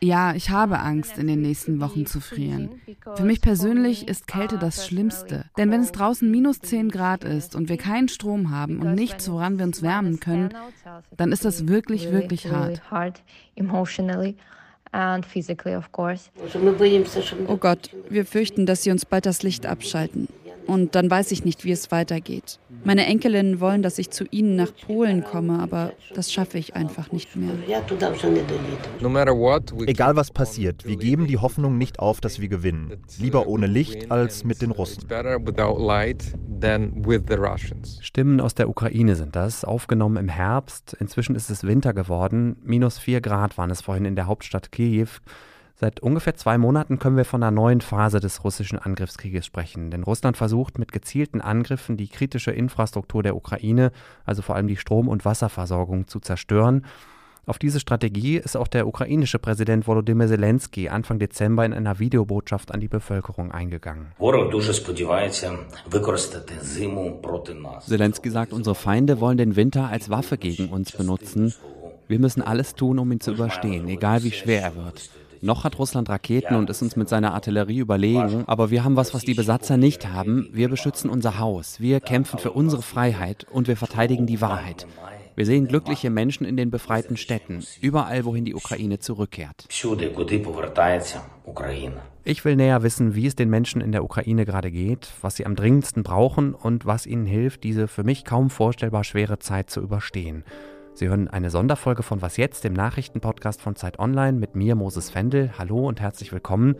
Ja, ich habe Angst, in den nächsten Wochen zu frieren. Für mich persönlich ist Kälte das Schlimmste. Denn wenn es draußen minus 10 Grad ist und wir keinen Strom haben und nichts, woran wir uns wärmen können, dann ist das wirklich, wirklich hart. Oh Gott, wir fürchten, dass sie uns bald das Licht abschalten. Und dann weiß ich nicht, wie es weitergeht. Meine Enkelinnen wollen, dass ich zu ihnen nach Polen komme, aber das schaffe ich einfach nicht mehr. Egal was passiert, wir geben die Hoffnung nicht auf, dass wir gewinnen. Lieber ohne Licht als mit den Russen. Stimmen aus der Ukraine sind das, aufgenommen im Herbst. Inzwischen ist es Winter geworden. Minus vier Grad waren es vorhin in der Hauptstadt Kiew. Seit ungefähr zwei Monaten können wir von einer neuen Phase des russischen Angriffskrieges sprechen. Denn Russland versucht mit gezielten Angriffen die kritische Infrastruktur der Ukraine, also vor allem die Strom- und Wasserversorgung, zu zerstören. Auf diese Strategie ist auch der ukrainische Präsident Volodymyr Zelensky Anfang Dezember in einer Videobotschaft an die Bevölkerung eingegangen. Zelensky sagt, unsere Feinde wollen den Winter als Waffe gegen uns benutzen. Wir müssen alles tun, um ihn zu überstehen, egal wie schwer er wird. Noch hat Russland Raketen und ist uns mit seiner Artillerie überlegen, aber wir haben was, was die Besatzer nicht haben. Wir beschützen unser Haus, wir kämpfen für unsere Freiheit und wir verteidigen die Wahrheit. Wir sehen glückliche Menschen in den befreiten Städten, überall, wohin die Ukraine zurückkehrt. Ich will näher wissen, wie es den Menschen in der Ukraine gerade geht, was sie am dringendsten brauchen und was ihnen hilft, diese für mich kaum vorstellbar schwere Zeit zu überstehen. Sie hören eine Sonderfolge von Was jetzt, dem Nachrichtenpodcast von Zeit Online mit mir, Moses Fendel. Hallo und herzlich willkommen.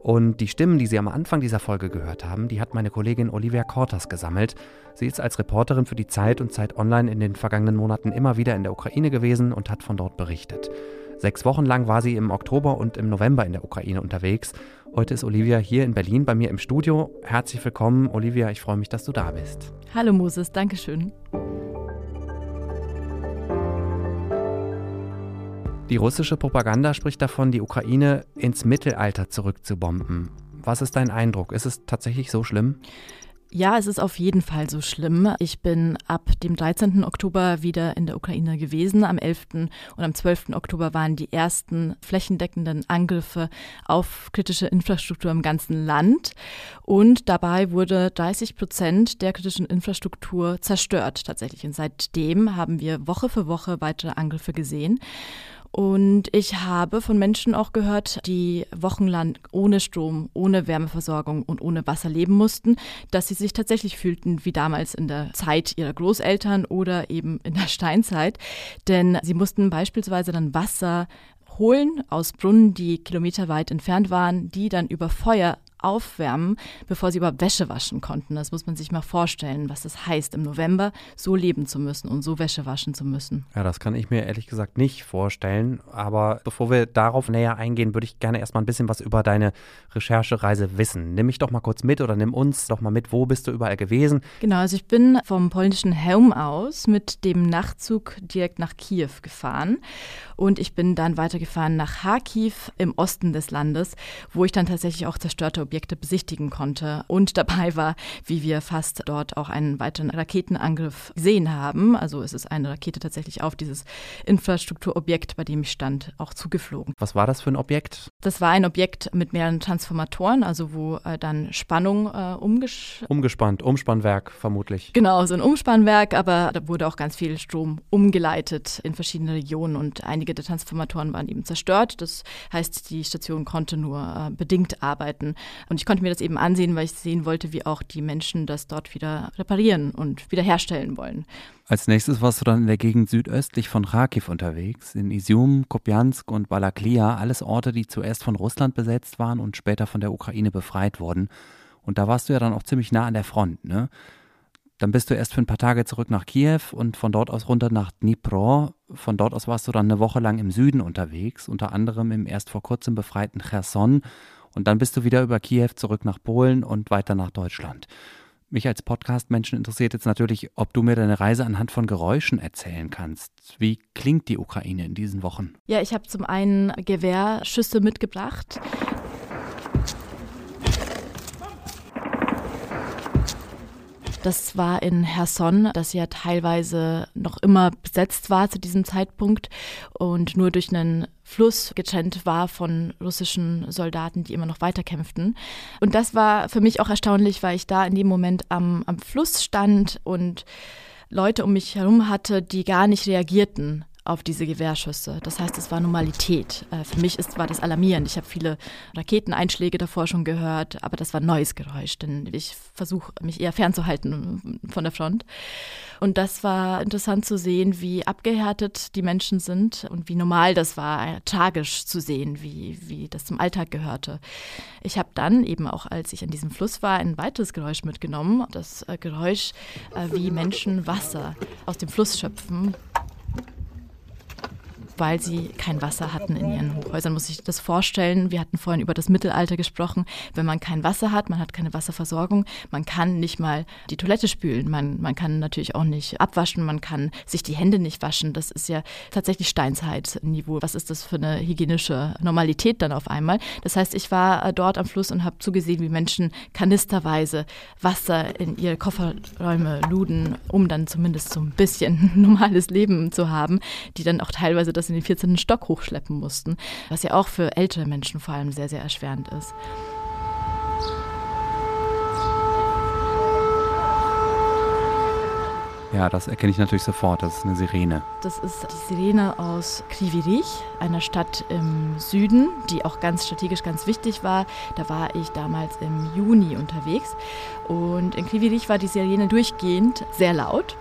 Und die Stimmen, die Sie am Anfang dieser Folge gehört haben, die hat meine Kollegin Olivia Kortas gesammelt. Sie ist als Reporterin für die Zeit und Zeit Online in den vergangenen Monaten immer wieder in der Ukraine gewesen und hat von dort berichtet. Sechs Wochen lang war sie im Oktober und im November in der Ukraine unterwegs. Heute ist Olivia hier in Berlin bei mir im Studio. Herzlich willkommen, Olivia. Ich freue mich, dass du da bist. Hallo Moses, danke schön. Die russische Propaganda spricht davon, die Ukraine ins Mittelalter zurückzubomben. Was ist dein Eindruck? Ist es tatsächlich so schlimm? Ja, es ist auf jeden Fall so schlimm. Ich bin ab dem 13. Oktober wieder in der Ukraine gewesen. Am 11. und am 12. Oktober waren die ersten flächendeckenden Angriffe auf kritische Infrastruktur im ganzen Land. Und dabei wurde 30 Prozent der kritischen Infrastruktur zerstört tatsächlich. Und seitdem haben wir Woche für Woche weitere Angriffe gesehen. Und ich habe von Menschen auch gehört, die wochenlang ohne Strom, ohne Wärmeversorgung und ohne Wasser leben mussten, dass sie sich tatsächlich fühlten wie damals in der Zeit ihrer Großeltern oder eben in der Steinzeit. Denn sie mussten beispielsweise dann Wasser holen aus Brunnen, die kilometerweit entfernt waren, die dann über Feuer aufwärmen, bevor sie überhaupt Wäsche waschen konnten. Das muss man sich mal vorstellen, was das heißt, im November so leben zu müssen und so Wäsche waschen zu müssen. Ja, das kann ich mir ehrlich gesagt nicht vorstellen. Aber bevor wir darauf näher eingehen, würde ich gerne erstmal ein bisschen was über deine Recherchereise wissen. Nimm mich doch mal kurz mit oder nimm uns doch mal mit. Wo bist du überall gewesen? Genau, also ich bin vom polnischen Helm aus mit dem Nachtzug direkt nach Kiew gefahren und ich bin dann weitergefahren nach Kharkiv im Osten des Landes, wo ich dann tatsächlich auch zerstörte Objekte besichtigen konnte. Und dabei war, wie wir fast dort auch einen weiteren Raketenangriff gesehen haben. Also es ist eine Rakete tatsächlich auf dieses Infrastrukturobjekt, bei dem ich stand, auch zugeflogen. Was war das für ein Objekt? Das war ein Objekt mit mehreren Transformatoren, also wo äh, dann Spannung äh, umges umgespannt, Umspannwerk vermutlich. Genau, so ein Umspannwerk, aber da wurde auch ganz viel Strom umgeleitet in verschiedene Regionen und einige der Transformatoren waren eben zerstört. Das heißt, die Station konnte nur äh, bedingt arbeiten. Und ich konnte mir das eben ansehen, weil ich sehen wollte, wie auch die Menschen das dort wieder reparieren und wiederherstellen wollen. Als nächstes warst du dann in der Gegend südöstlich von Kharkiv unterwegs, in Isium, Kopjansk und Balaklia, alles Orte, die zuerst von Russland besetzt waren und später von der Ukraine befreit wurden. Und da warst du ja dann auch ziemlich nah an der Front, ne? Dann bist du erst für ein paar Tage zurück nach Kiew und von dort aus runter nach Dnipro. Von dort aus warst du dann eine Woche lang im Süden unterwegs, unter anderem im erst vor kurzem befreiten Cherson. Und dann bist du wieder über Kiew zurück nach Polen und weiter nach Deutschland. Mich als Podcast-Menschen interessiert jetzt natürlich, ob du mir deine Reise anhand von Geräuschen erzählen kannst. Wie klingt die Ukraine in diesen Wochen? Ja, ich habe zum einen Gewehrschüsse mitgebracht. Das war in Herson, das ja teilweise noch immer besetzt war zu diesem Zeitpunkt und nur durch einen Fluss getrennt war von russischen Soldaten, die immer noch weiterkämpften. Und das war für mich auch erstaunlich, weil ich da in dem Moment am, am Fluss stand und Leute um mich herum hatte, die gar nicht reagierten auf diese Gewehrschüsse. Das heißt, es war Normalität. Äh, für mich ist, war das alarmierend. Ich habe viele Raketeneinschläge davor schon gehört, aber das war neues Geräusch, denn ich versuche mich eher fernzuhalten von der Front. Und das war interessant zu sehen, wie abgehärtet die Menschen sind und wie normal das war, äh, tragisch zu sehen, wie, wie das zum Alltag gehörte. Ich habe dann eben auch, als ich an diesem Fluss war, ein weiteres Geräusch mitgenommen. Das äh, Geräusch, wie Menschen Wasser aus dem Fluss schöpfen weil sie kein Wasser hatten in ihren Hochhäusern. Muss ich das vorstellen? Wir hatten vorhin über das Mittelalter gesprochen. Wenn man kein Wasser hat, man hat keine Wasserversorgung, man kann nicht mal die Toilette spülen, man, man kann natürlich auch nicht abwaschen, man kann sich die Hände nicht waschen. Das ist ja tatsächlich Steinzeitniveau. Was ist das für eine hygienische Normalität dann auf einmal? Das heißt, ich war äh, dort am Fluss und habe zugesehen, wie Menschen kanisterweise Wasser in ihre Kofferräume luden, um dann zumindest so ein bisschen normales Leben zu haben, die dann auch teilweise das das in den 14. Stock hochschleppen mussten, was ja auch für ältere Menschen vor allem sehr, sehr erschwerend ist. Ja, das erkenne ich natürlich sofort. Das ist eine Sirene. Das ist die Sirene aus Krivirich, einer Stadt im Süden, die auch ganz strategisch ganz wichtig war. Da war ich damals im Juni unterwegs. Und in Krivirich war die Sirene durchgehend sehr laut.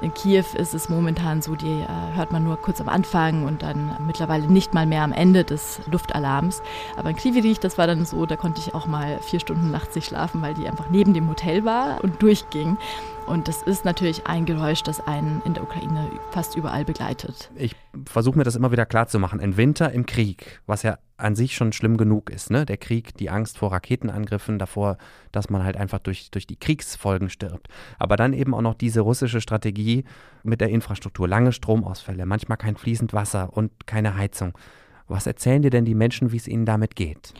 In Kiew ist es momentan so, die äh, hört man nur kurz am Anfang und dann mittlerweile nicht mal mehr am Ende des Luftalarms. Aber in Krivirich, das war dann so, da konnte ich auch mal vier Stunden nachts nicht schlafen, weil die einfach neben dem Hotel war und durchging. Und das ist natürlich ein Geräusch, das einen in der Ukraine fast überall begleitet. Ich versuche mir das immer wieder klarzumachen. Ein Winter im Krieg, was ja an sich schon schlimm genug ist, ne? Der Krieg, die Angst vor Raketenangriffen, davor, dass man halt einfach durch, durch die Kriegsfolgen stirbt. Aber dann eben auch noch diese russische Strategie mit der Infrastruktur. Lange Stromausfälle, manchmal kein fließend Wasser und keine Heizung. Was erzählen dir denn die Menschen, wie es ihnen damit geht?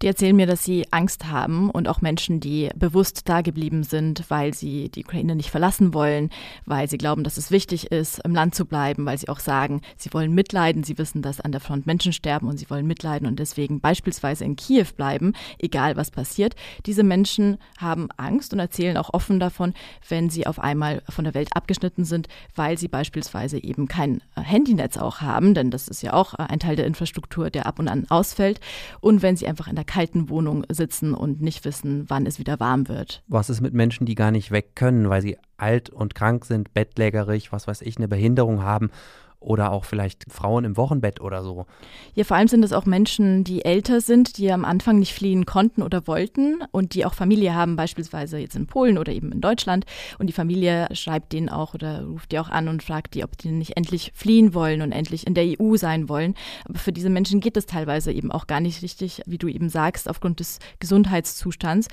Die erzählen mir, dass sie Angst haben und auch Menschen, die bewusst da geblieben sind, weil sie die Ukraine nicht verlassen wollen, weil sie glauben, dass es wichtig ist, im Land zu bleiben, weil sie auch sagen, sie wollen mitleiden, sie wissen, dass an der Front Menschen sterben und sie wollen mitleiden und deswegen beispielsweise in Kiew bleiben, egal was passiert. Diese Menschen haben Angst und erzählen auch offen davon, wenn sie auf einmal von der Welt abgeschnitten sind, weil sie beispielsweise eben kein Handynetz auch haben, denn das ist ja auch ein Teil der Infrastruktur, der ab und an ausfällt und wenn sie einfach in der kalten Wohnung sitzen und nicht wissen, wann es wieder warm wird. Was ist mit Menschen, die gar nicht weg können, weil sie alt und krank sind, bettlägerig, was weiß ich, eine Behinderung haben oder auch vielleicht Frauen im Wochenbett oder so. Ja, vor allem sind es auch Menschen, die älter sind, die am Anfang nicht fliehen konnten oder wollten und die auch Familie haben, beispielsweise jetzt in Polen oder eben in Deutschland. Und die Familie schreibt denen auch oder ruft die auch an und fragt die, ob die nicht endlich fliehen wollen und endlich in der EU sein wollen. Aber für diese Menschen geht es teilweise eben auch gar nicht richtig, wie du eben sagst, aufgrund des Gesundheitszustands.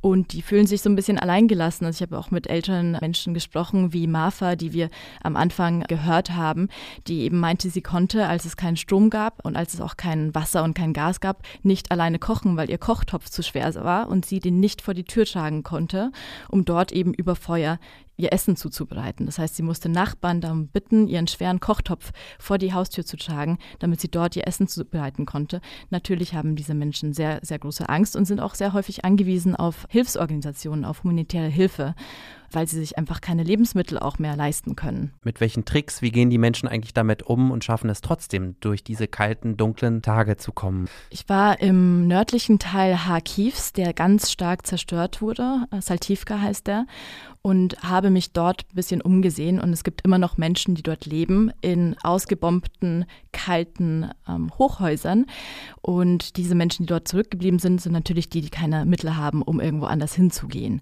Und die fühlen sich so ein bisschen alleingelassen. Also ich habe auch mit älteren Menschen gesprochen, wie Marfa, die wir am Anfang gehört haben, die eben meinte, sie konnte, als es keinen Strom gab und als es auch kein Wasser und kein Gas gab, nicht alleine kochen, weil ihr Kochtopf zu schwer war und sie den nicht vor die Tür tragen konnte, um dort eben über Feuer ihr Essen zuzubereiten. Das heißt, sie musste Nachbarn darum bitten, ihren schweren Kochtopf vor die Haustür zu tragen, damit sie dort ihr Essen zubereiten konnte. Natürlich haben diese Menschen sehr, sehr große Angst und sind auch sehr häufig angewiesen auf Hilfsorganisationen, auf humanitäre Hilfe weil sie sich einfach keine Lebensmittel auch mehr leisten können. Mit welchen Tricks, wie gehen die Menschen eigentlich damit um und schaffen es trotzdem, durch diese kalten, dunklen Tage zu kommen? Ich war im nördlichen Teil Kharkivs, der ganz stark zerstört wurde. Saltivka heißt der und habe mich dort ein bisschen umgesehen und es gibt immer noch Menschen, die dort leben, in ausgebombten, kalten ähm, Hochhäusern. Und diese Menschen, die dort zurückgeblieben sind, sind natürlich die, die keine Mittel haben, um irgendwo anders hinzugehen.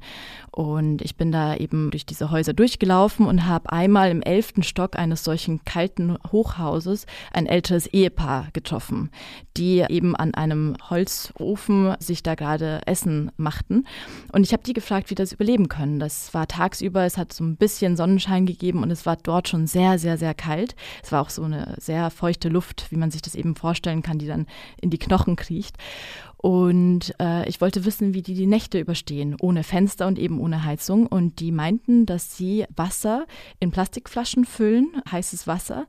Und ich bin da eben durch diese Häuser durchgelaufen und habe einmal im elften Stock eines solchen kalten Hochhauses ein älteres Ehepaar getroffen, die eben an einem Holzofen sich da gerade Essen machten. Und ich habe die gefragt, wie das überleben können. Das war tagsüber, es hat so ein bisschen Sonnenschein gegeben und es war dort schon sehr, sehr, sehr kalt. Es war auch so eine sehr feuchte Luft, wie man sich das eben vorstellen kann, die dann in die Knochen kriecht. Und äh, ich wollte wissen, wie die die Nächte überstehen, ohne Fenster und eben ohne Heizung. Und die meinten, dass sie Wasser in Plastikflaschen füllen, heißes Wasser,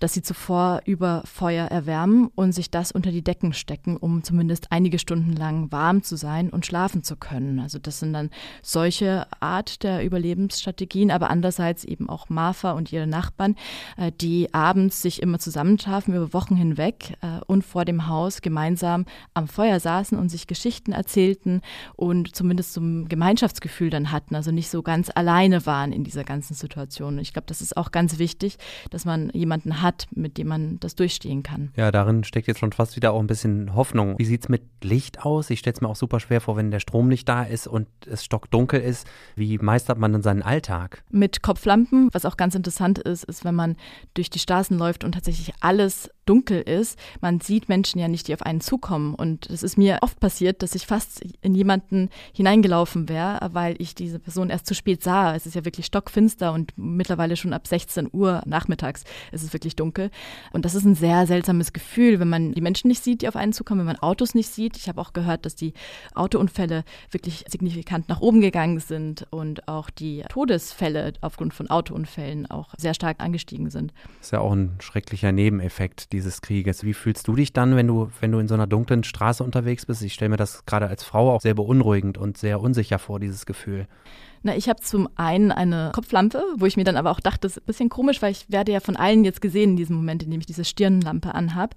dass sie zuvor über Feuer erwärmen und sich das unter die Decken stecken, um zumindest einige Stunden lang warm zu sein und schlafen zu können. Also das sind dann solche Art der Überlebensstrategien, aber andererseits eben auch Marfa und ihre Nachbarn, äh, die abends sich immer zusammentrafen über Wochen hinweg äh, und vor dem Haus gemeinsam am Feuer saßen und sich Geschichten erzählten und zumindest so ein Gemeinschaftsgefühl dann hatten, also nicht so ganz alleine waren in dieser ganzen Situation. Ich glaube, das ist auch ganz wichtig, dass man jemanden hat, mit dem man das durchstehen kann. Ja, darin steckt jetzt schon fast wieder auch ein bisschen Hoffnung. Wie sieht es mit Licht aus? Ich stelle es mir auch super schwer vor, wenn der Strom nicht da ist und es stockdunkel ist. Wie meistert man dann seinen Alltag? Mit Kopflampen. Was auch ganz interessant ist, ist, wenn man durch die Straßen läuft und tatsächlich alles dunkel ist, man sieht Menschen ja nicht, die auf einen zukommen. Und es ist mir oft passiert, dass ich fast in jemanden hineingelaufen wäre, weil ich diese Person erst zu spät sah. Es ist ja wirklich stockfinster und mittlerweile schon ab 16 Uhr nachmittags ist es wirklich dunkel. Und das ist ein sehr seltsames Gefühl, wenn man die Menschen nicht sieht, die auf einen zukommen, wenn man Autos nicht sieht. Ich habe auch gehört, dass die Autounfälle wirklich signifikant nach oben gegangen sind und auch die Todesfälle aufgrund von Autounfällen auch sehr stark angestiegen sind. Das ist ja auch ein schrecklicher Nebeneffekt dieses Krieges. Wie fühlst du dich dann, wenn du, wenn du in so einer dunklen Straße unterwegs bist? Ich stelle mir das gerade als Frau auch sehr beunruhigend und sehr unsicher vor, dieses Gefühl. Na, ich habe zum einen eine Kopflampe, wo ich mir dann aber auch dachte, das ist ein bisschen komisch, weil ich werde ja von allen jetzt gesehen in diesem Moment, in dem ich diese Stirnlampe anhab.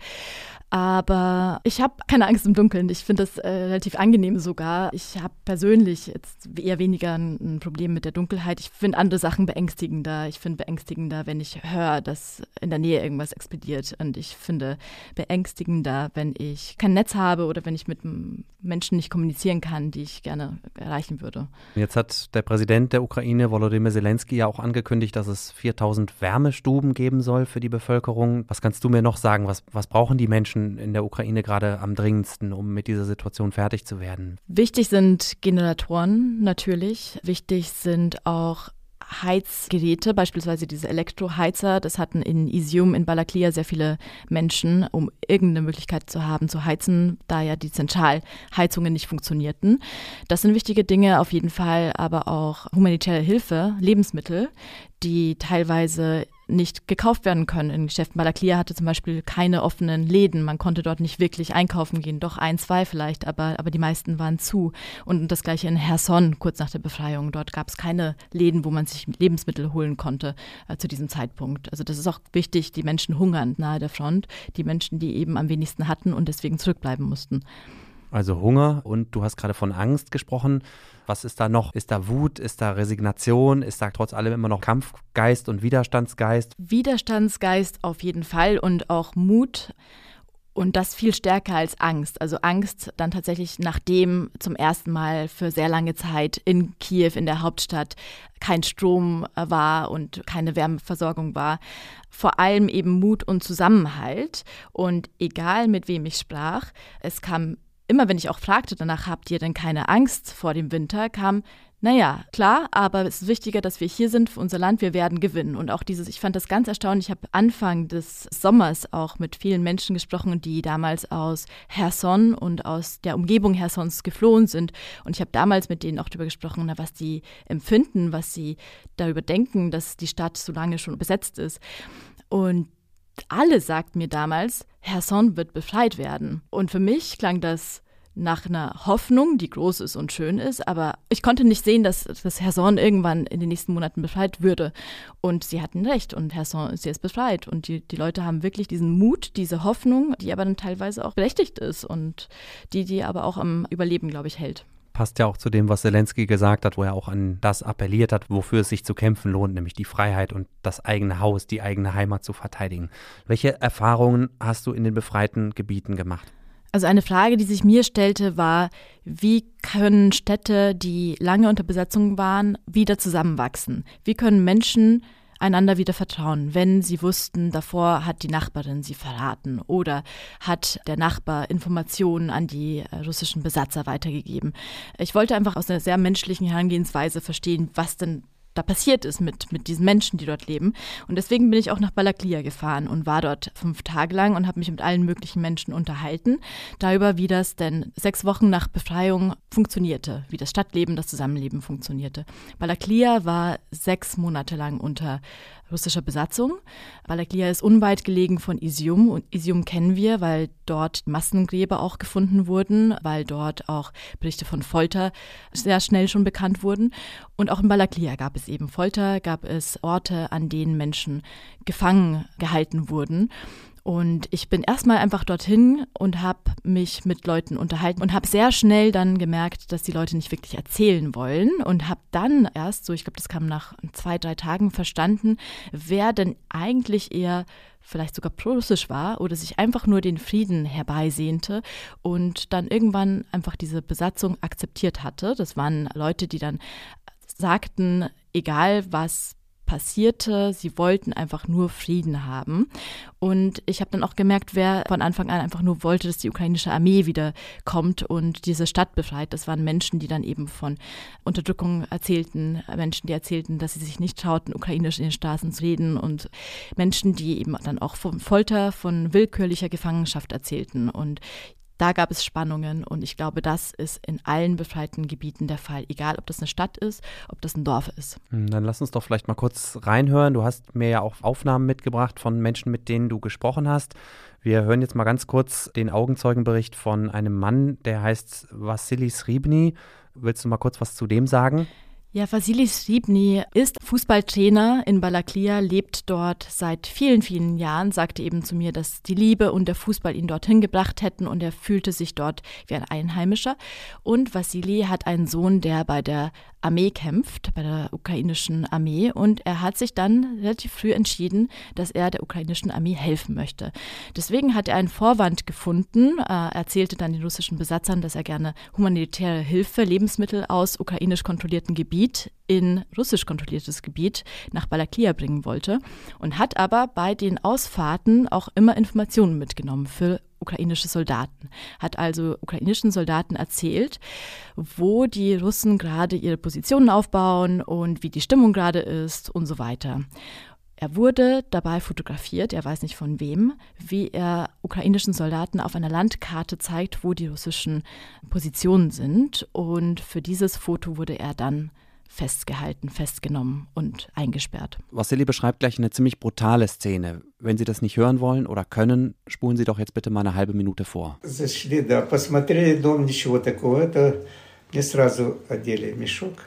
Aber ich habe keine Angst im Dunkeln. Ich finde das äh, relativ angenehm sogar. Ich habe persönlich jetzt eher weniger ein, ein, Problem mit der Dunkelheit. Ich finde andere Sachen beängstigender. Ich finde beängstigender, wenn ich höre, dass in der Nähe irgendwas explodiert. Und ich finde beängstigender, wenn ich kein Netz habe oder wenn ich mit Menschen nicht kommunizieren kann, die ich gerne erreichen würde. Jetzt hat der Präsident der Ukraine, Volodymyr Zelensky, ja auch angekündigt, dass es 4000 Wärmestuben geben soll für die Bevölkerung. Was kannst du mir noch sagen? Was, was brauchen die Menschen? Menschen in der Ukraine gerade am dringendsten, um mit dieser Situation fertig zu werden? Wichtig sind Generatoren natürlich. Wichtig sind auch Heizgeräte, beispielsweise diese Elektroheizer. Das hatten in Isium, in Balaklia sehr viele Menschen, um irgendeine Möglichkeit zu haben, zu heizen, da ja die Zentralheizungen nicht funktionierten. Das sind wichtige Dinge auf jeden Fall, aber auch humanitäre Hilfe, Lebensmittel, die teilweise nicht gekauft werden können in Geschäften. Balaklia hatte zum Beispiel keine offenen Läden. Man konnte dort nicht wirklich einkaufen gehen. Doch ein, zwei vielleicht, aber, aber die meisten waren zu. Und das gleiche in Herson, kurz nach der Befreiung. Dort gab es keine Läden, wo man sich Lebensmittel holen konnte äh, zu diesem Zeitpunkt. Also das ist auch wichtig. Die Menschen hungern nahe der Front. Die Menschen, die eben am wenigsten hatten und deswegen zurückbleiben mussten. Also Hunger und du hast gerade von Angst gesprochen. Was ist da noch? Ist da Wut? Ist da Resignation? Ist da trotz allem immer noch Kampfgeist und Widerstandsgeist? Widerstandsgeist auf jeden Fall und auch Mut. Und das viel stärker als Angst. Also Angst dann tatsächlich, nachdem zum ersten Mal für sehr lange Zeit in Kiew, in der Hauptstadt, kein Strom war und keine Wärmeversorgung war. Vor allem eben Mut und Zusammenhalt. Und egal mit wem ich sprach, es kam immer wenn ich auch fragte danach, habt ihr denn keine Angst vor dem Winter, kam, naja, klar, aber es ist wichtiger, dass wir hier sind für unser Land, wir werden gewinnen. Und auch dieses, ich fand das ganz erstaunlich, ich habe Anfang des Sommers auch mit vielen Menschen gesprochen, die damals aus Herson und aus der Umgebung Hersons geflohen sind. Und ich habe damals mit denen auch darüber gesprochen, na, was die empfinden, was sie darüber denken, dass die Stadt so lange schon besetzt ist. Und alle sagten mir damals, Herson wird befreit werden. Und für mich klang das nach einer Hoffnung, die groß ist und schön ist, aber ich konnte nicht sehen, dass, dass Herson irgendwann in den nächsten Monaten befreit würde. Und sie hatten recht und Herson ist jetzt befreit. Und die, die Leute haben wirklich diesen Mut, diese Hoffnung, die aber dann teilweise auch berechtigt ist und die, die aber auch am Überleben, glaube ich, hält passt ja auch zu dem, was Zelensky gesagt hat, wo er auch an das appelliert hat, wofür es sich zu kämpfen lohnt, nämlich die Freiheit und das eigene Haus, die eigene Heimat zu verteidigen. Welche Erfahrungen hast du in den befreiten Gebieten gemacht? Also eine Frage, die sich mir stellte, war, wie können Städte, die lange unter Besetzung waren, wieder zusammenwachsen? Wie können Menschen einander wieder vertrauen, wenn sie wussten, davor hat die Nachbarin sie verraten oder hat der Nachbar Informationen an die äh, russischen Besatzer weitergegeben. Ich wollte einfach aus einer sehr menschlichen Herangehensweise verstehen, was denn da passiert ist mit, mit diesen Menschen, die dort leben. Und deswegen bin ich auch nach Balaklia gefahren und war dort fünf Tage lang und habe mich mit allen möglichen Menschen unterhalten, darüber, wie das denn sechs Wochen nach Befreiung funktionierte, wie das Stadtleben, das Zusammenleben funktionierte. Balaklia war sechs Monate lang unter russischer Besatzung. Balaklia ist unweit gelegen von Isium und Isium kennen wir, weil dort Massengräber auch gefunden wurden, weil dort auch Berichte von Folter sehr schnell schon bekannt wurden. Und auch in Balaklia gab es eben Folter, gab es Orte, an denen Menschen gefangen gehalten wurden. Und ich bin erstmal einfach dorthin und habe mich mit Leuten unterhalten und habe sehr schnell dann gemerkt, dass die Leute nicht wirklich erzählen wollen und habe dann erst, so ich glaube, das kam nach zwei, drei Tagen verstanden, wer denn eigentlich eher vielleicht sogar pro-russisch war oder sich einfach nur den Frieden herbeisehnte und dann irgendwann einfach diese Besatzung akzeptiert hatte. Das waren Leute, die dann sagten, egal was passierte. Sie wollten einfach nur Frieden haben. Und ich habe dann auch gemerkt, wer von Anfang an einfach nur wollte, dass die ukrainische Armee wieder kommt und diese Stadt befreit. Das waren Menschen, die dann eben von Unterdrückung erzählten, Menschen, die erzählten, dass sie sich nicht trauten, ukrainisch in den Straßen zu reden und Menschen, die eben dann auch von Folter, von willkürlicher Gefangenschaft erzählten. Und da gab es Spannungen und ich glaube, das ist in allen befreiten Gebieten der Fall, egal ob das eine Stadt ist, ob das ein Dorf ist. Hm, dann lass uns doch vielleicht mal kurz reinhören. Du hast mir ja auch Aufnahmen mitgebracht von Menschen, mit denen du gesprochen hast. Wir hören jetzt mal ganz kurz den Augenzeugenbericht von einem Mann, der heißt Vassili Sribny. Willst du mal kurz was zu dem sagen? Ja, Vasilis Sribny ist Fußballtrainer in Balaklia, lebt dort seit vielen, vielen Jahren, sagte eben zu mir, dass die Liebe und der Fußball ihn dorthin gebracht hätten und er fühlte sich dort wie ein Einheimischer. Und Vasili hat einen Sohn, der bei der Armee kämpft, bei der ukrainischen Armee. Und er hat sich dann relativ früh entschieden, dass er der ukrainischen Armee helfen möchte. Deswegen hat er einen Vorwand gefunden. Er erzählte dann den russischen Besatzern, dass er gerne humanitäre Hilfe, Lebensmittel aus ukrainisch kontrollierten Gebiet in russisch kontrolliertes Gebiet nach Balaklia bringen wollte und hat aber bei den Ausfahrten auch immer Informationen mitgenommen für ukrainische Soldaten, hat also ukrainischen Soldaten erzählt, wo die Russen gerade ihre Positionen aufbauen und wie die Stimmung gerade ist und so weiter. Er wurde dabei fotografiert, er weiß nicht von wem, wie er ukrainischen Soldaten auf einer Landkarte zeigt, wo die russischen Positionen sind. Und für dieses Foto wurde er dann festgehalten, festgenommen und eingesperrt. Wassili beschreibt gleich eine ziemlich brutale Szene. Wenn Sie das nicht hören wollen oder können, spulen Sie doch jetzt bitte mal eine halbe Minute vor.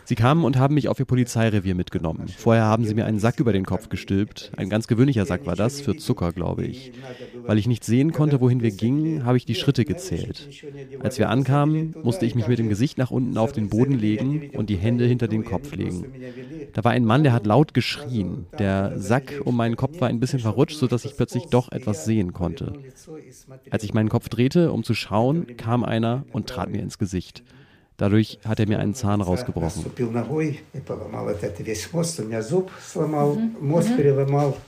Sie kamen und haben mich auf ihr Polizeirevier mitgenommen. Vorher haben sie mir einen Sack über den Kopf gestülpt. Ein ganz gewöhnlicher Sack war das, für Zucker, glaube ich. Weil ich nicht sehen konnte, wohin wir gingen, habe ich die Schritte gezählt. Als wir ankamen, musste ich mich mit dem Gesicht nach unten auf den Boden legen und die Hände hinter den Kopf legen. Da war ein Mann, der hat laut geschrien. Der Sack um meinen Kopf war ein bisschen verrutscht, sodass ich plötzlich doch etwas sehen konnte. Als ich meinen Kopf drehte, um zu schauen, kam einer und trat mir ins Gesicht. Dadurch hat er mir einen Zahn rausgebrochen.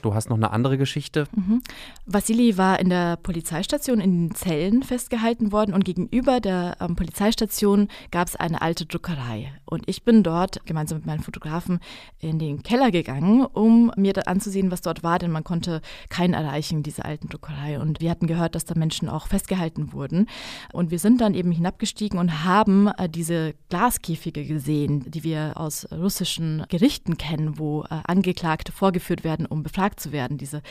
Du hast noch eine andere Geschichte? Mhm. Vassili war in der Polizeistation in den Zellen festgehalten worden und gegenüber der ähm, Polizeistation gab es eine alte Druckerei. Und ich bin dort gemeinsam mit meinen Fotografen in den Keller gegangen, um mir anzusehen, was dort war, denn man konnte keinen erreichen, diese alten Druckerei. Und wir hatten gehört, dass da Menschen auch festgehalten wurden. Und wir sind dann eben hinabgestiegen und haben äh, die diese Glaskäfige gesehen, die wir aus russischen Gerichten kennen, wo äh, Angeklagte vorgeführt werden, um befragt zu werden. Diese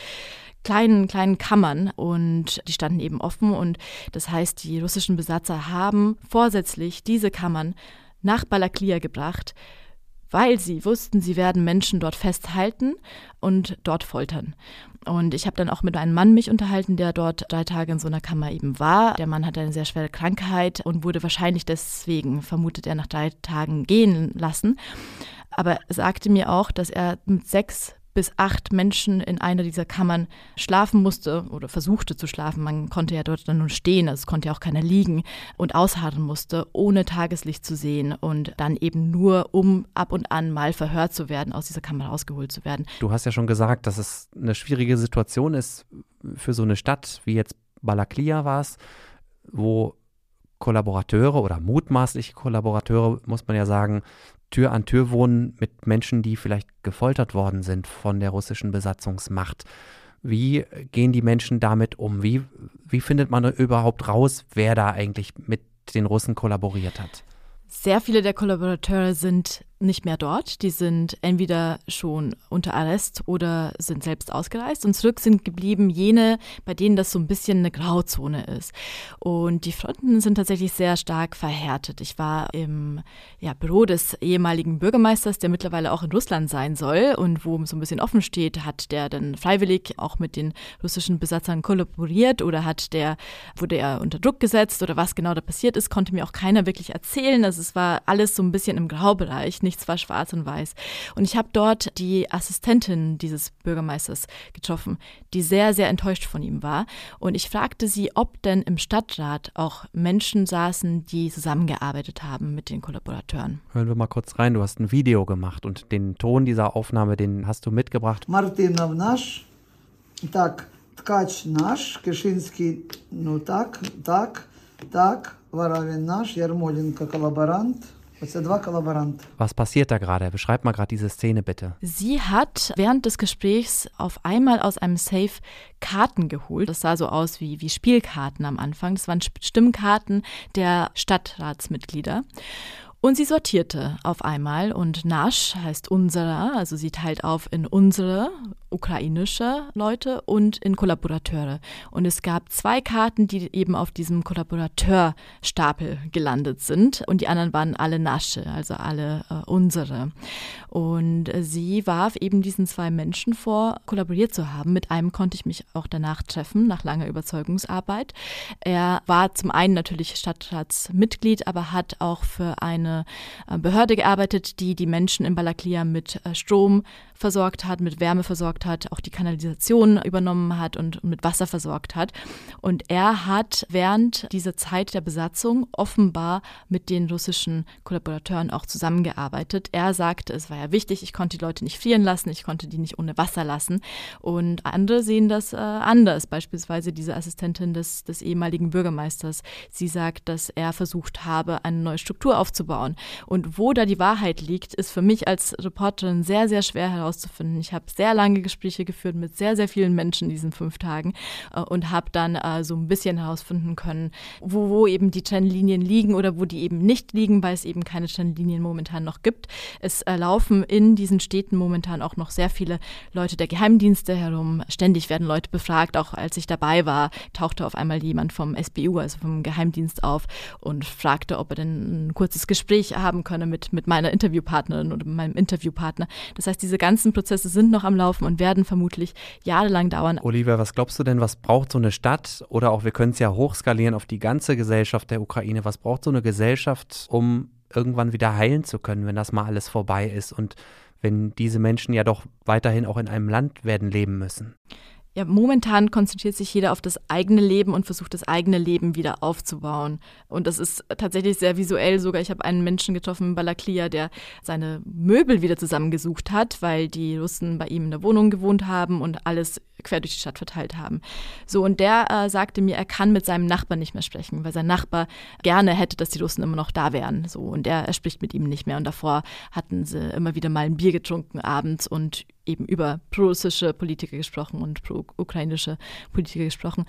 kleinen, kleinen Kammern und die standen eben offen und das heißt, die russischen Besatzer haben vorsätzlich diese Kammern nach Balaklia gebracht, weil sie wussten, sie werden Menschen dort festhalten und dort foltern. Und ich habe dann auch mit einem Mann mich unterhalten, der dort drei Tage in so einer Kammer eben war. Der Mann hatte eine sehr schwere Krankheit und wurde wahrscheinlich deswegen, vermutet er, nach drei Tagen gehen lassen. Aber er sagte mir auch, dass er mit sechs bis acht Menschen in einer dieser Kammern schlafen musste oder versuchte zu schlafen. Man konnte ja dort dann nur stehen, also es konnte ja auch keiner liegen und ausharren musste, ohne Tageslicht zu sehen und dann eben nur, um ab und an mal verhört zu werden, aus dieser Kammer rausgeholt zu werden. Du hast ja schon gesagt, dass es eine schwierige Situation ist für so eine Stadt wie jetzt Balaklia war es, wo Kollaborateure oder mutmaßliche Kollaborateure, muss man ja sagen, Tür an Tür wohnen mit Menschen, die vielleicht gefoltert worden sind von der russischen Besatzungsmacht. Wie gehen die Menschen damit um? Wie, wie findet man überhaupt raus, wer da eigentlich mit den Russen kollaboriert hat? Sehr viele der Kollaborateure sind nicht mehr dort. Die sind entweder schon unter Arrest oder sind selbst ausgereist. Und zurück sind geblieben jene, bei denen das so ein bisschen eine Grauzone ist. Und die Fronten sind tatsächlich sehr stark verhärtet. Ich war im ja, Büro des ehemaligen Bürgermeisters, der mittlerweile auch in Russland sein soll und wo so ein bisschen offen steht, hat der dann freiwillig auch mit den russischen Besatzern kollaboriert oder hat der, wurde er unter Druck gesetzt oder was genau da passiert ist, konnte mir auch keiner wirklich erzählen. Also es war alles so ein bisschen im Graubereich, nicht nichts war schwarz und weiß. Und ich habe dort die Assistentin dieses Bürgermeisters getroffen, die sehr, sehr enttäuscht von ihm war. Und ich fragte sie, ob denn im Stadtrat auch Menschen saßen, die zusammengearbeitet haben mit den Kollaboratoren. Hören wir mal kurz rein. Du hast ein Video gemacht und den Ton dieser Aufnahme, den hast du mitgebracht. Martina Nasch, Tag, Tkatsch Nasch, Kischinski Nutak, Tag, Tag, Varavin Nasch, Jarmolenko Kollaborant was passiert da gerade? Beschreib mal gerade diese Szene bitte. Sie hat während des Gesprächs auf einmal aus einem Safe Karten geholt. Das sah so aus wie, wie Spielkarten am Anfang. Das waren Stimmkarten der Stadtratsmitglieder. Und sie sortierte auf einmal und Nasch heißt unserer, also sie teilt auf in unsere ukrainische Leute und in Kollaborateure. Und es gab zwei Karten, die eben auf diesem Kollaborateurstapel gelandet sind und die anderen waren alle Nasche, also alle äh, unsere. Und sie warf eben diesen zwei Menschen vor, kollaboriert zu haben. Mit einem konnte ich mich auch danach treffen, nach langer Überzeugungsarbeit. Er war zum einen natürlich Stadtratsmitglied, aber hat auch für eine äh, Behörde gearbeitet, die die Menschen in Balaklia mit äh, Strom versorgt hat, mit Wärme versorgt hat, auch die Kanalisation übernommen hat und mit Wasser versorgt hat. Und er hat während dieser Zeit der Besatzung offenbar mit den russischen Kollaborateuren auch zusammengearbeitet. Er sagte, es war ja wichtig, ich konnte die Leute nicht frieren lassen, ich konnte die nicht ohne Wasser lassen. Und andere sehen das äh, anders, beispielsweise diese Assistentin des, des ehemaligen Bürgermeisters. Sie sagt, dass er versucht habe, eine neue Struktur aufzubauen. Und wo da die Wahrheit liegt, ist für mich als Reporterin sehr, sehr schwer herauszufinden. Ich habe sehr lange Gespräche geführt mit sehr, sehr vielen Menschen in diesen fünf Tagen äh, und habe dann äh, so ein bisschen herausfinden können, wo, wo eben die Trennlinien liegen oder wo die eben nicht liegen, weil es eben keine Trennlinien momentan noch gibt. Es äh, laufen in diesen Städten momentan auch noch sehr viele Leute der Geheimdienste herum. Ständig werden Leute befragt. Auch als ich dabei war, tauchte auf einmal jemand vom SBU, also vom Geheimdienst, auf und fragte, ob er denn ein kurzes Gespräch haben könne mit, mit meiner Interviewpartnerin oder meinem Interviewpartner. Das heißt, diese ganzen Prozesse sind noch am Laufen und werden vermutlich jahrelang dauern. Olivia, was glaubst du denn, was braucht so eine Stadt oder auch wir können es ja hochskalieren auf die ganze Gesellschaft der Ukraine, was braucht so eine Gesellschaft, um irgendwann wieder heilen zu können, wenn das mal alles vorbei ist und wenn diese Menschen ja doch weiterhin auch in einem Land werden leben müssen? Ja, momentan konzentriert sich jeder auf das eigene Leben und versucht das eigene Leben wieder aufzubauen. Und das ist tatsächlich sehr visuell sogar. Ich habe einen Menschen getroffen in Balaklia, der seine Möbel wieder zusammengesucht hat, weil die Russen bei ihm in der Wohnung gewohnt haben und alles quer durch die Stadt verteilt haben. So, und der äh, sagte mir, er kann mit seinem Nachbarn nicht mehr sprechen, weil sein Nachbar gerne hätte, dass die Russen immer noch da wären. So, und er, er spricht mit ihm nicht mehr. Und davor hatten sie immer wieder mal ein Bier getrunken abends und eben über pro-russische Politiker gesprochen und pro-ukrainische Politiker gesprochen.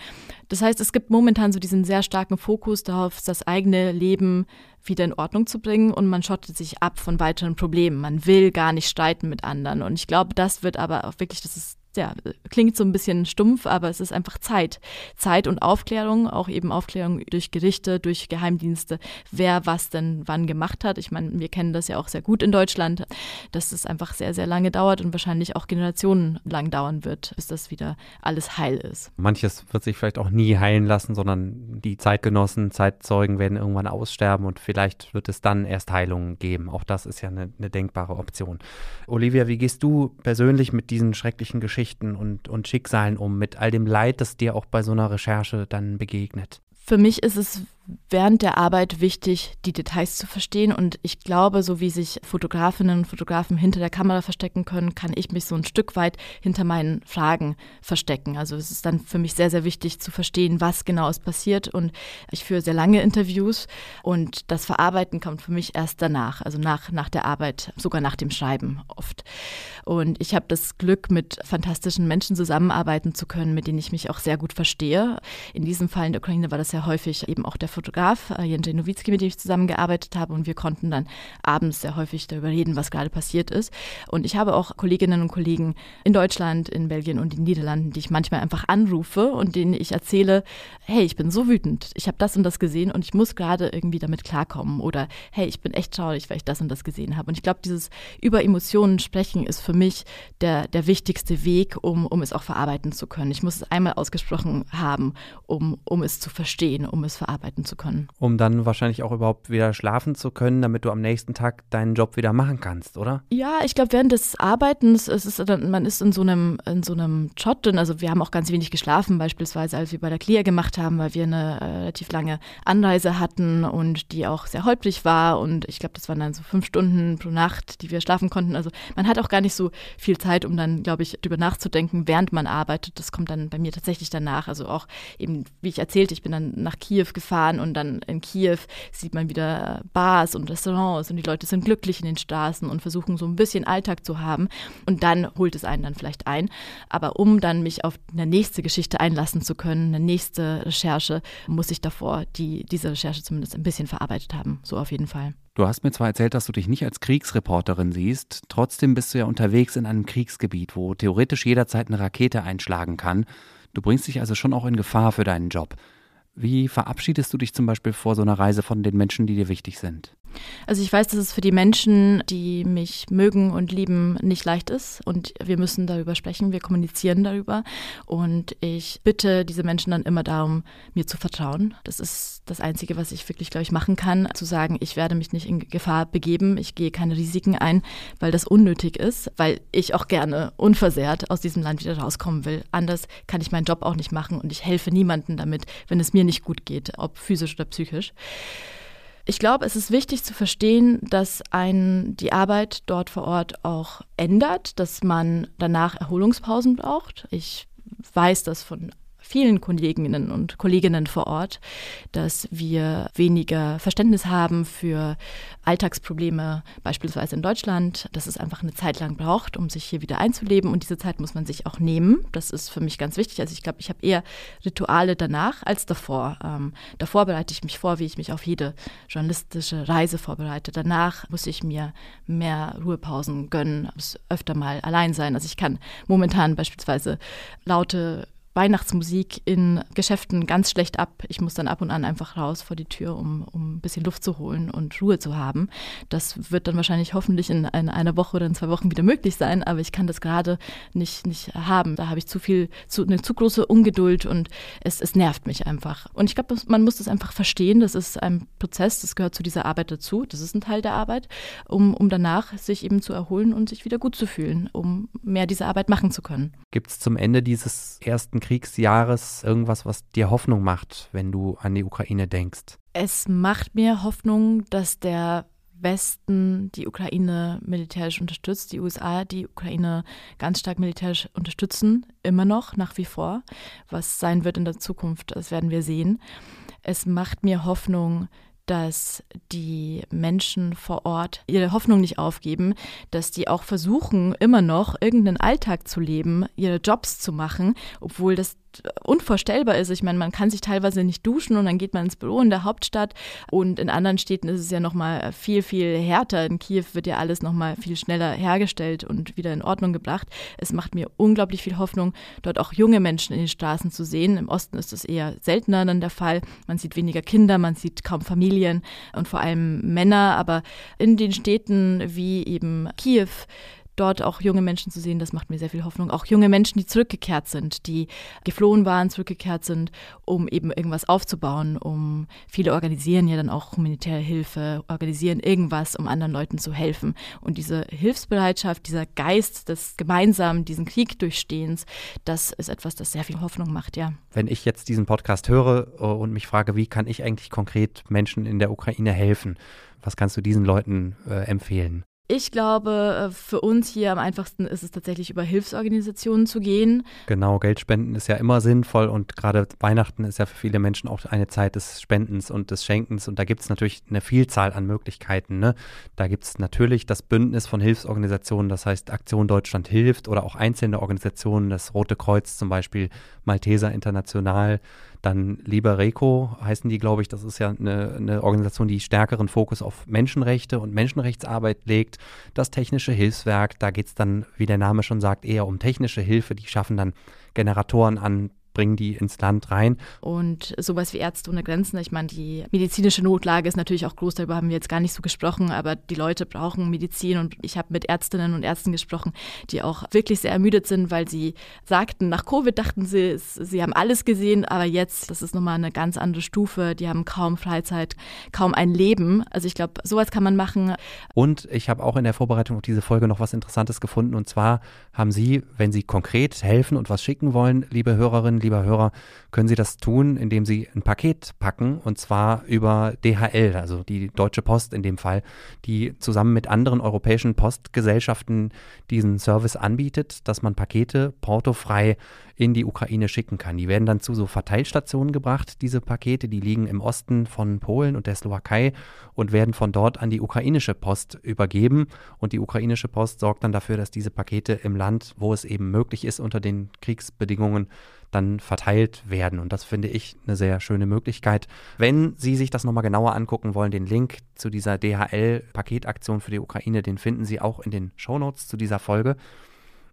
Das heißt, es gibt momentan so diesen sehr starken Fokus darauf, das eigene Leben wieder in Ordnung zu bringen und man schottet sich ab von weiteren Problemen. Man will gar nicht streiten mit anderen. Und ich glaube, das wird aber auch wirklich, das ist ja, klingt so ein bisschen stumpf, aber es ist einfach Zeit. Zeit und Aufklärung, auch eben Aufklärung durch Gerichte, durch Geheimdienste, wer was denn wann gemacht hat. Ich meine, wir kennen das ja auch sehr gut in Deutschland, dass es einfach sehr, sehr lange dauert und wahrscheinlich auch Generationen lang dauern wird, bis das wieder alles heil ist. Manches wird sich vielleicht auch nie heilen lassen, sondern die Zeitgenossen, Zeitzeugen werden irgendwann aussterben und vielleicht wird es dann erst Heilungen geben. Auch das ist ja eine, eine denkbare Option. Olivia, wie gehst du persönlich mit diesen schrecklichen Geschichten Geschichten und, und Schicksalen um, mit all dem Leid, das dir auch bei so einer Recherche dann begegnet? Für mich ist es während der Arbeit wichtig, die Details zu verstehen. Und ich glaube, so wie sich Fotografinnen und Fotografen hinter der Kamera verstecken können, kann ich mich so ein Stück weit hinter meinen Fragen verstecken. Also es ist dann für mich sehr, sehr wichtig zu verstehen, was genau ist passiert. Und ich führe sehr lange Interviews und das Verarbeiten kommt für mich erst danach, also nach, nach der Arbeit, sogar nach dem Schreiben oft. Und ich habe das Glück, mit fantastischen Menschen zusammenarbeiten zu können, mit denen ich mich auch sehr gut verstehe. In diesem Fall in der Ukraine war das ja häufig eben auch der Fotograf äh, Jędrzej Nowitzki, mit dem ich zusammengearbeitet habe und wir konnten dann abends sehr häufig darüber reden, was gerade passiert ist. Und ich habe auch Kolleginnen und Kollegen in Deutschland, in Belgien und in den Niederlanden, die ich manchmal einfach anrufe und denen ich erzähle, hey, ich bin so wütend, ich habe das und das gesehen und ich muss gerade irgendwie damit klarkommen oder hey, ich bin echt traurig, weil ich das und das gesehen habe. Und ich glaube, dieses über Emotionen sprechen ist für mich der, der wichtigste Weg, um, um es auch verarbeiten zu können. Ich muss es einmal ausgesprochen haben, um, um es zu verstehen, um es verarbeiten zu können. Um dann wahrscheinlich auch überhaupt wieder schlafen zu können, damit du am nächsten Tag deinen Job wieder machen kannst, oder? Ja, ich glaube, während des Arbeitens, es ist, man ist in so einem, in so einem Trott drin. Also wir haben auch ganz wenig geschlafen, beispielsweise als wir bei der Clear gemacht haben, weil wir eine äh, relativ lange Anreise hatten und die auch sehr holprig war. Und ich glaube, das waren dann so fünf Stunden pro Nacht, die wir schlafen konnten. Also man hat auch gar nicht so viel Zeit, um dann, glaube ich, drüber nachzudenken, während man arbeitet. Das kommt dann bei mir tatsächlich danach. Also auch eben, wie ich erzählte, ich bin dann nach Kiew gefahren und dann in Kiew sieht man wieder Bars und Restaurants und die Leute sind glücklich in den Straßen und versuchen so ein bisschen Alltag zu haben. Und dann holt es einen dann vielleicht ein. Aber um dann mich auf eine nächste Geschichte einlassen zu können, eine nächste Recherche, muss ich davor die, diese Recherche zumindest ein bisschen verarbeitet haben. So auf jeden Fall. Du hast mir zwar erzählt, dass du dich nicht als Kriegsreporterin siehst, trotzdem bist du ja unterwegs in einem Kriegsgebiet, wo theoretisch jederzeit eine Rakete einschlagen kann. Du bringst dich also schon auch in Gefahr für deinen Job. Wie verabschiedest du dich zum Beispiel vor so einer Reise von den Menschen, die dir wichtig sind? Also ich weiß, dass es für die Menschen, die mich mögen und lieben, nicht leicht ist und wir müssen darüber sprechen, wir kommunizieren darüber und ich bitte diese Menschen dann immer darum, mir zu vertrauen. Das ist das Einzige, was ich wirklich, glaube ich, machen kann, zu sagen, ich werde mich nicht in Gefahr begeben, ich gehe keine Risiken ein, weil das unnötig ist, weil ich auch gerne unversehrt aus diesem Land wieder rauskommen will. Anders kann ich meinen Job auch nicht machen und ich helfe niemandem damit, wenn es mir nicht gut geht, ob physisch oder psychisch. Ich glaube, es ist wichtig zu verstehen, dass ein die Arbeit dort vor Ort auch ändert, dass man danach Erholungspausen braucht. Ich weiß das von vielen Kolleginnen und Kolleginnen vor Ort, dass wir weniger Verständnis haben für Alltagsprobleme, beispielsweise in Deutschland, dass es einfach eine Zeit lang braucht, um sich hier wieder einzuleben. Und diese Zeit muss man sich auch nehmen. Das ist für mich ganz wichtig. Also ich glaube, ich habe eher Rituale danach als davor. Ähm, davor bereite ich mich vor, wie ich mich auf jede journalistische Reise vorbereite. Danach muss ich mir mehr Ruhepausen gönnen, muss öfter mal allein sein. Also ich kann momentan beispielsweise laute Weihnachtsmusik in Geschäften ganz schlecht ab. Ich muss dann ab und an einfach raus vor die Tür, um, um ein bisschen Luft zu holen und Ruhe zu haben. Das wird dann wahrscheinlich hoffentlich in, in einer Woche oder in zwei Wochen wieder möglich sein, aber ich kann das gerade nicht, nicht haben. Da habe ich zu viel, zu, eine zu große Ungeduld und es, es nervt mich einfach. Und ich glaube, man muss das einfach verstehen. Das ist ein Prozess, das gehört zu dieser Arbeit dazu. Das ist ein Teil der Arbeit, um, um danach sich eben zu erholen und sich wieder gut zu fühlen, um mehr diese Arbeit machen zu können. Gibt es zum Ende dieses ersten Kriegsjahres irgendwas, was dir Hoffnung macht, wenn du an die Ukraine denkst? Es macht mir Hoffnung, dass der Westen die Ukraine militärisch unterstützt, die USA die Ukraine ganz stark militärisch unterstützen, immer noch, nach wie vor. Was sein wird in der Zukunft, das werden wir sehen. Es macht mir Hoffnung, dass die Menschen vor Ort ihre Hoffnung nicht aufgeben, dass die auch versuchen, immer noch irgendeinen Alltag zu leben, ihre Jobs zu machen, obwohl das unvorstellbar ist. Ich meine, man kann sich teilweise nicht duschen und dann geht man ins Büro in der Hauptstadt und in anderen Städten ist es ja nochmal viel, viel härter. In Kiew wird ja alles nochmal viel schneller hergestellt und wieder in Ordnung gebracht. Es macht mir unglaublich viel Hoffnung, dort auch junge Menschen in den Straßen zu sehen. Im Osten ist es eher seltener dann der Fall. Man sieht weniger Kinder, man sieht kaum Familien und vor allem Männer, aber in den Städten wie eben Kiew, dort auch junge Menschen zu sehen, das macht mir sehr viel Hoffnung. Auch junge Menschen, die zurückgekehrt sind, die geflohen waren, zurückgekehrt sind, um eben irgendwas aufzubauen, um viele organisieren ja dann auch humanitäre Hilfe, organisieren irgendwas, um anderen Leuten zu helfen. Und diese Hilfsbereitschaft, dieser Geist des gemeinsamen, diesen Krieg durchstehens, das ist etwas, das sehr viel Hoffnung macht, ja. Wenn ich jetzt diesen Podcast höre äh, und mich frage, wie kann ich eigentlich konkret Menschen in der Ukraine helfen, was kannst du diesen Leuten äh, empfehlen? Ich glaube, äh, für uns hier am einfachsten ist es tatsächlich über Hilfsorganisationen zu gehen. Genau, Geldspenden ist ja immer sinnvoll und gerade Weihnachten ist ja für viele Menschen auch eine Zeit des Spendens und des Schenkens und da gibt es natürlich eine Vielzahl an Möglichkeiten. Ne? Da gibt es natürlich das Bündnis von Hilfsorganisationen, das heißt Aktion Deutschland hilft oder auch einzelne Organisationen, das Rote Kreuz zum Beispiel, Malteser International. Dann Libereco heißen die, glaube ich. Das ist ja eine, eine, Organisation, die stärkeren Fokus auf Menschenrechte und Menschenrechtsarbeit legt. Das Technische Hilfswerk, da geht es dann, wie der Name schon sagt, eher um technische Hilfe. Die schaffen dann Generatoren an bringen die ins Land rein. Und sowas wie Ärzte ohne Grenzen, ich meine, die medizinische Notlage ist natürlich auch groß, darüber haben wir jetzt gar nicht so gesprochen, aber die Leute brauchen Medizin und ich habe mit Ärztinnen und Ärzten gesprochen, die auch wirklich sehr ermüdet sind, weil sie sagten, nach Covid dachten sie, sie haben alles gesehen, aber jetzt, das ist nochmal eine ganz andere Stufe, die haben kaum Freizeit, kaum ein Leben. Also ich glaube, sowas kann man machen. Und ich habe auch in der Vorbereitung auf diese Folge noch was Interessantes gefunden und zwar haben Sie, wenn Sie konkret helfen und was schicken wollen, liebe Hörerinnen, lieber Hörer, können Sie das tun, indem Sie ein Paket packen und zwar über DHL, also die Deutsche Post in dem Fall, die zusammen mit anderen europäischen Postgesellschaften diesen Service anbietet, dass man Pakete portofrei in die Ukraine schicken kann. Die werden dann zu so Verteilstationen gebracht, diese Pakete, die liegen im Osten von Polen und der Slowakei und werden von dort an die ukrainische Post übergeben und die ukrainische Post sorgt dann dafür, dass diese Pakete im Land, wo es eben möglich ist, unter den Kriegsbedingungen dann verteilt werden. Und das finde ich eine sehr schöne Möglichkeit. Wenn Sie sich das nochmal genauer angucken wollen, den Link zu dieser DHL-Paketaktion für die Ukraine, den finden Sie auch in den Shownotes zu dieser Folge.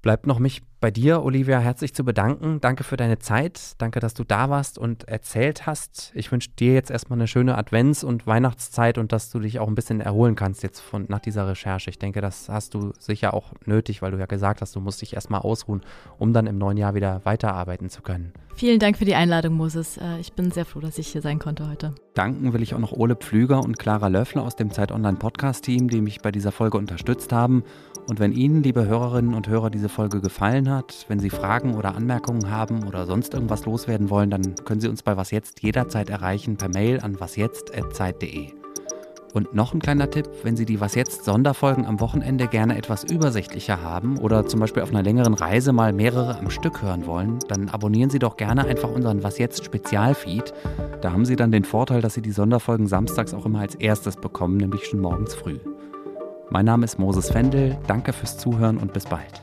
Bleibt noch mich bei dir, Olivia, herzlich zu bedanken. Danke für deine Zeit. Danke, dass du da warst und erzählt hast. Ich wünsche dir jetzt erstmal eine schöne Advents- und Weihnachtszeit und dass du dich auch ein bisschen erholen kannst jetzt von, nach dieser Recherche. Ich denke, das hast du sicher auch nötig, weil du ja gesagt hast, du musst dich erstmal ausruhen, um dann im neuen Jahr wieder weiterarbeiten zu können. Vielen Dank für die Einladung, Moses. Äh, ich bin sehr froh, dass ich hier sein konnte heute. Danken will ich auch noch Ole Pflüger und Clara Löffler aus dem Zeit Online Podcast Team, die mich bei dieser Folge unterstützt haben. Und wenn Ihnen, liebe Hörerinnen und Hörer, diese Folge gefallen hat, wenn Sie Fragen oder Anmerkungen haben oder sonst irgendwas loswerden wollen, dann können Sie uns bei Was Jetzt jederzeit erreichen per Mail an wasjetzt.zeit.de. Und noch ein kleiner Tipp, wenn Sie die Was Jetzt Sonderfolgen am Wochenende gerne etwas übersichtlicher haben oder zum Beispiel auf einer längeren Reise mal mehrere am Stück hören wollen, dann abonnieren Sie doch gerne einfach unseren Was Jetzt Spezialfeed. Da haben Sie dann den Vorteil, dass Sie die Sonderfolgen samstags auch immer als erstes bekommen, nämlich schon morgens früh. Mein Name ist Moses Fendel, danke fürs Zuhören und bis bald.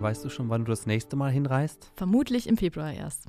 Weißt du schon, wann du das nächste Mal hinreist? Vermutlich im Februar erst.